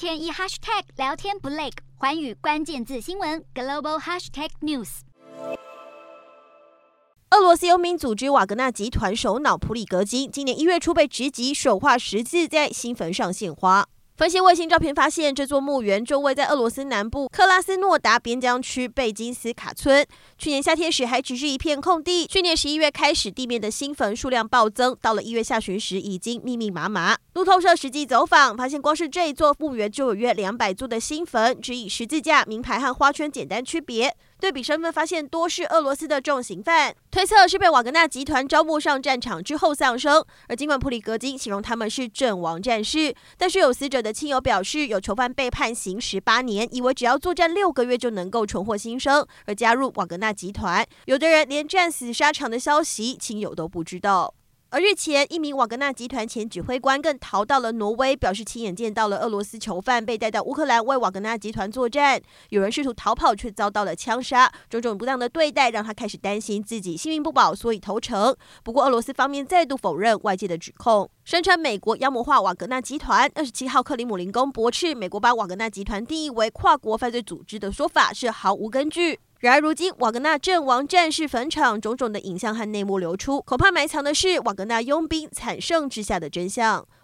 天一 hashtag 聊天不累，环宇关键字新闻 global hashtag news。俄罗斯游民组织瓦格纳集团首脑普里格金今年一月初被直击，手画十字在新坟上献花。分析卫星照片发现，这座墓园就位在俄罗斯南部克拉斯诺达边疆区贝金斯卡村。去年夏天时还只是一片空地，去年十一月开始，地面的新坟数量暴增，到了一月下旬时，已经密密麻麻。路透社实际走访，发现光是这一座墓园就有约两百座的新坟，只以十字架、名牌和花圈简单区别。对比身份，发现多是俄罗斯的重刑犯，推测是被瓦格纳集团招募上战场之后丧生。而尽管普里格金形容他们是阵亡战士，但是有死者的亲友表示，有囚犯被判刑十八年，以为只要作战六个月就能够重获新生，而加入瓦格纳集团。有的人连战死沙场的消息，亲友都不知道。而日前，一名瓦格纳集团前指挥官更逃到了挪威，表示亲眼见到了俄罗斯囚犯被带到乌克兰为瓦格纳集团作战。有人试图逃跑，却遭到了枪杀，种种不当的对待让他开始担心自己性命不保，所以投诚。不过，俄罗斯方面再度否认外界的指控，声称美国妖魔化瓦格纳集团。二十七号，克里姆林宫驳斥美国把瓦格纳集团定义为跨国犯罪组织的说法是毫无根据。然而，如今瓦格纳阵亡战士坟场种种的影像和内幕流出，恐怕埋藏的是瓦格纳佣兵惨胜之下的真相。